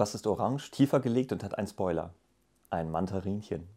Was ist orange, tiefer gelegt und hat einen Spoiler? Ein Mandarinchen.